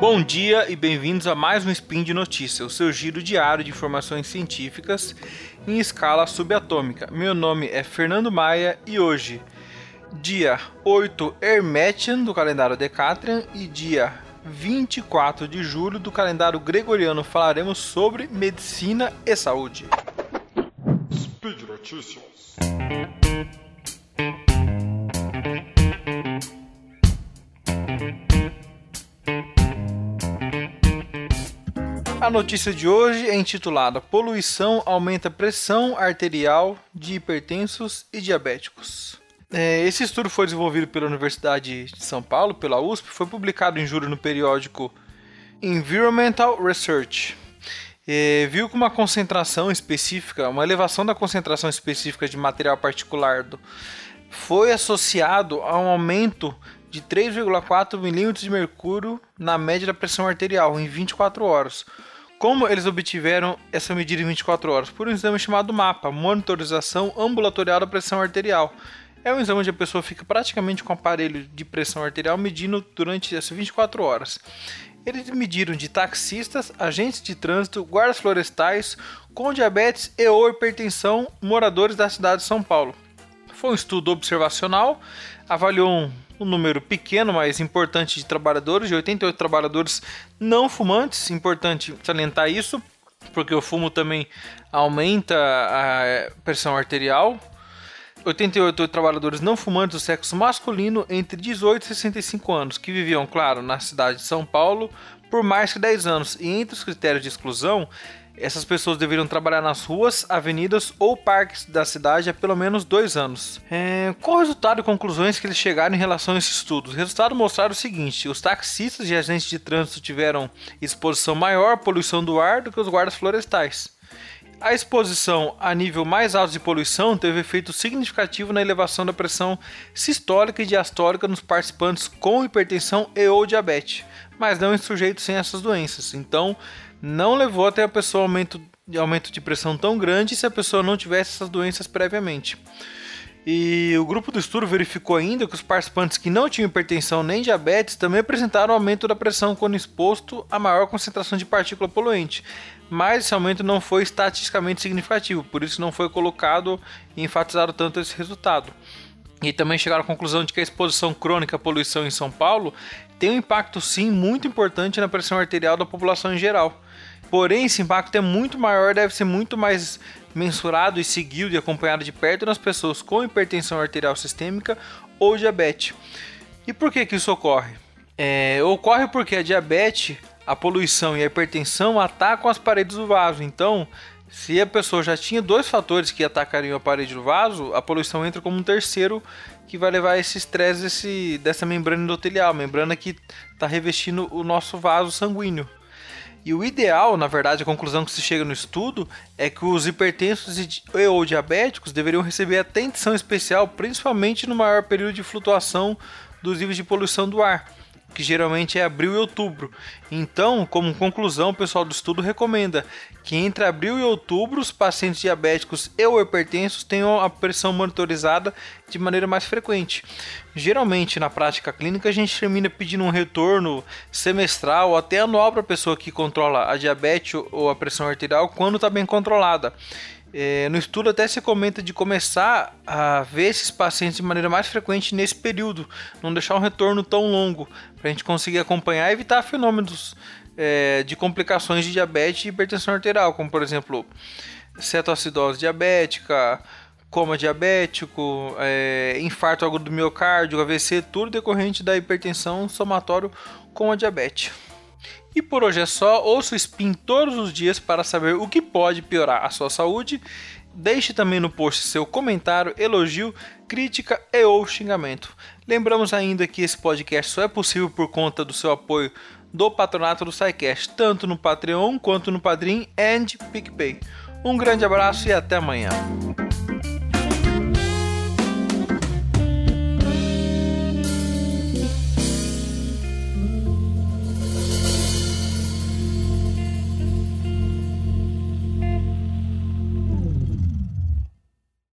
Bom dia e bem-vindos a mais um Spin de Notícias, o seu giro diário de informações científicas em escala subatômica. Meu nome é Fernando Maia e hoje, dia 8 Hermetian do calendário Decatrian e dia 24 de julho do calendário gregoriano, falaremos sobre medicina e saúde. Speed Notícias. A notícia de hoje é intitulada Poluição aumenta pressão arterial de hipertensos e diabéticos. É, esse estudo foi desenvolvido pela Universidade de São Paulo, pela USP, foi publicado em julho no periódico Environmental Research. É, viu que uma concentração específica, uma elevação da concentração específica de material particulado foi associado a um aumento de 3,4 milímetros de mercúrio na média da pressão arterial em 24 horas, como eles obtiveram essa medida em 24 horas? Por um exame chamado MAPA, Monitorização Ambulatorial da Pressão Arterial. É um exame onde a pessoa fica praticamente com o aparelho de pressão arterial medindo durante essas 24 horas. Eles mediram de taxistas, agentes de trânsito, guardas florestais, com diabetes e ou hipertensão, moradores da cidade de São Paulo. Foi um estudo observacional, avaliou um um número pequeno, mas importante de trabalhadores, de 88 trabalhadores não fumantes. Importante salientar isso, porque o fumo também aumenta a pressão arterial. 88 trabalhadores não fumantes do sexo masculino entre 18 e 65 anos, que viviam, claro, na cidade de São Paulo por mais que 10 anos. E entre os critérios de exclusão essas pessoas deveriam trabalhar nas ruas, avenidas ou parques da cidade há pelo menos dois anos. É, qual o resultado e conclusões que eles chegaram em relação a esses estudos? O resultado mostraram o seguinte: os taxistas e agentes de trânsito tiveram exposição maior à poluição do ar do que os guardas florestais. A exposição a nível mais alto de poluição teve efeito significativo na elevação da pressão sistólica e diastólica nos participantes com hipertensão e ou diabetes, mas não em sujeitos sem essas doenças. Então, não levou até a pessoa aumento, aumento de pressão tão grande se a pessoa não tivesse essas doenças previamente. E o grupo do estudo verificou ainda que os participantes que não tinham hipertensão nem diabetes também apresentaram aumento da pressão quando exposto a maior concentração de partícula poluente, mas esse aumento não foi estatisticamente significativo, por isso não foi colocado e enfatizado tanto esse resultado. E também chegaram à conclusão de que a exposição crônica à poluição em São Paulo tem um impacto sim muito importante na pressão arterial da população em geral. Porém, esse impacto é muito maior, deve ser muito mais mensurado e seguido e acompanhado de perto nas pessoas com hipertensão arterial sistêmica ou diabetes. E por que, que isso ocorre? É, ocorre porque a diabetes, a poluição e a hipertensão atacam as paredes do vaso. Então, se a pessoa já tinha dois fatores que atacariam a parede do vaso, a poluição entra como um terceiro que vai levar esse estresse dessa membrana endotelial, membrana que está revestindo o nosso vaso sanguíneo. E o ideal, na verdade, a conclusão que se chega no estudo é que os hipertensos e ou diabéticos deveriam receber atenção especial, principalmente no maior período de flutuação dos níveis de poluição do ar que geralmente é abril e outubro. Então, como conclusão, o pessoal do estudo recomenda que entre abril e outubro os pacientes diabéticos e hipertensos tenham a pressão monitorizada de maneira mais frequente. Geralmente, na prática clínica, a gente termina pedindo um retorno semestral ou até anual para a pessoa que controla a diabetes ou a pressão arterial quando está bem controlada. É, no estudo até se comenta de começar a ver esses pacientes de maneira mais frequente nesse período, não deixar um retorno tão longo, para a gente conseguir acompanhar e evitar fenômenos é, de complicações de diabetes e hipertensão arterial, como por exemplo cetoacidose diabética, coma diabético, é, infarto agudo do miocárdio, AVC, tudo decorrente da hipertensão somatório com a diabetes. E por hoje é só, ouça o Spin todos os dias para saber o que pode piorar a sua saúde. Deixe também no post seu comentário, elogio, crítica e ou xingamento. Lembramos ainda que esse podcast só é possível por conta do seu apoio do patronato do SciCast, tanto no Patreon quanto no Padrim e PicPay. Um grande abraço e até amanhã.